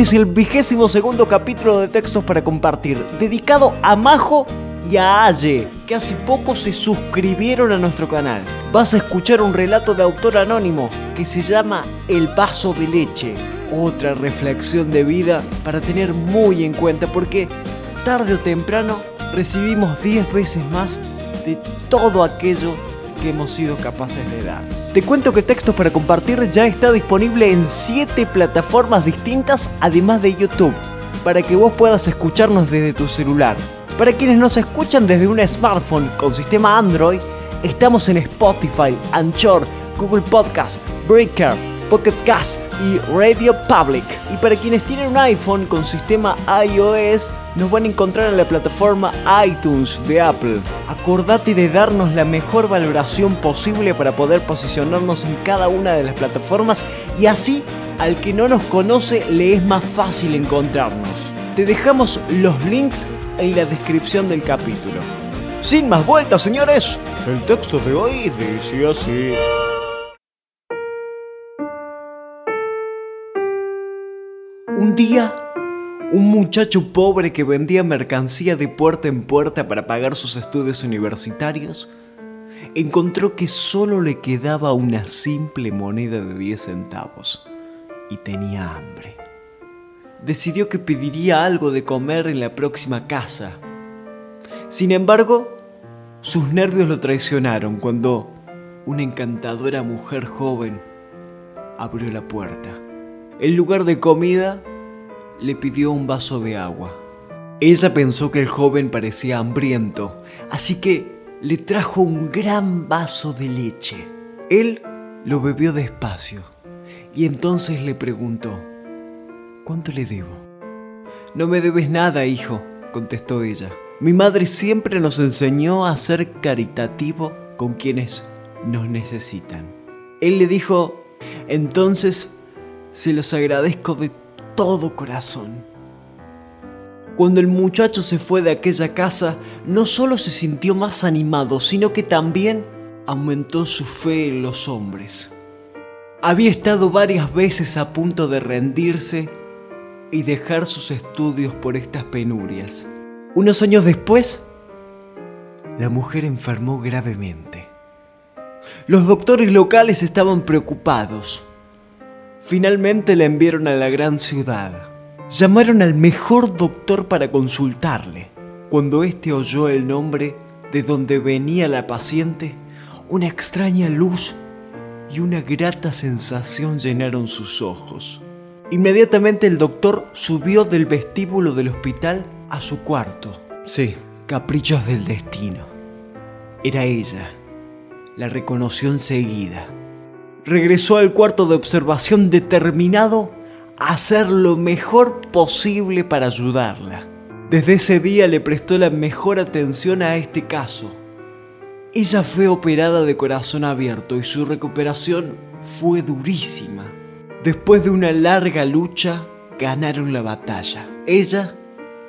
Este es el vigésimo segundo capítulo de Textos para Compartir, dedicado a Majo y a Aye, que hace poco se suscribieron a nuestro canal. Vas a escuchar un relato de autor anónimo que se llama El vaso de leche. Otra reflexión de vida para tener muy en cuenta porque tarde o temprano recibimos 10 veces más de todo aquello que hemos sido capaces de dar. Te cuento que Textos para Compartir ya está disponible en 7 plataformas distintas, además de YouTube, para que vos puedas escucharnos desde tu celular. Para quienes nos escuchan desde un smartphone con sistema Android, estamos en Spotify, Anchor, Google Podcast, Breaker, Pocket Cast y Radio Public. Y para quienes tienen un iPhone con sistema iOS, nos van a encontrar en la plataforma iTunes de Apple. Acordate de darnos la mejor valoración posible para poder posicionarnos en cada una de las plataformas y así al que no nos conoce le es más fácil encontrarnos. Te dejamos los links en la descripción del capítulo. Sin más vueltas, señores, el texto de hoy dice así. Un día, un muchacho pobre que vendía mercancía de puerta en puerta para pagar sus estudios universitarios, encontró que solo le quedaba una simple moneda de 10 centavos y tenía hambre. Decidió que pediría algo de comer en la próxima casa. Sin embargo, sus nervios lo traicionaron cuando una encantadora mujer joven abrió la puerta. En lugar de comida, le pidió un vaso de agua. Ella pensó que el joven parecía hambriento, así que le trajo un gran vaso de leche. Él lo bebió despacio y entonces le preguntó, ¿cuánto le debo? No me debes nada, hijo, contestó ella. Mi madre siempre nos enseñó a ser caritativo con quienes nos necesitan. Él le dijo, entonces se los agradezco de todo corazón. Cuando el muchacho se fue de aquella casa, no solo se sintió más animado, sino que también aumentó su fe en los hombres. Había estado varias veces a punto de rendirse y dejar sus estudios por estas penurias. Unos años después, la mujer enfermó gravemente. Los doctores locales estaban preocupados Finalmente la enviaron a la gran ciudad. Llamaron al mejor doctor para consultarle. Cuando éste oyó el nombre de donde venía la paciente, una extraña luz y una grata sensación llenaron sus ojos. Inmediatamente el doctor subió del vestíbulo del hospital a su cuarto. Sí, caprichos del destino. Era ella. La reconoció enseguida regresó al cuarto de observación determinado a hacer lo mejor posible para ayudarla. Desde ese día le prestó la mejor atención a este caso. Ella fue operada de corazón abierto y su recuperación fue durísima. Después de una larga lucha, ganaron la batalla. Ella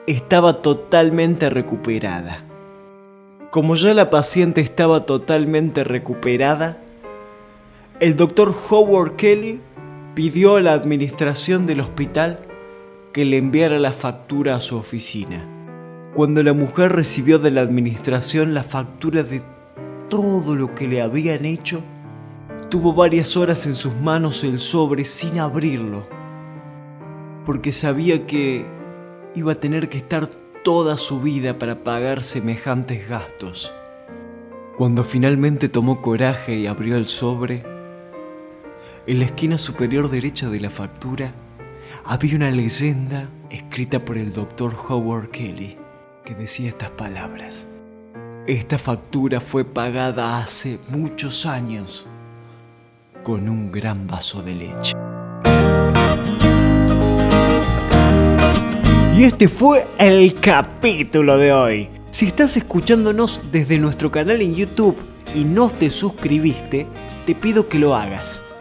estaba totalmente recuperada. Como ya la paciente estaba totalmente recuperada, el doctor Howard Kelly pidió a la administración del hospital que le enviara la factura a su oficina. Cuando la mujer recibió de la administración la factura de todo lo que le habían hecho, tuvo varias horas en sus manos el sobre sin abrirlo, porque sabía que iba a tener que estar toda su vida para pagar semejantes gastos. Cuando finalmente tomó coraje y abrió el sobre, en la esquina superior derecha de la factura había una leyenda escrita por el doctor Howard Kelly que decía estas palabras. Esta factura fue pagada hace muchos años con un gran vaso de leche. Y este fue el capítulo de hoy. Si estás escuchándonos desde nuestro canal en YouTube y no te suscribiste, te pido que lo hagas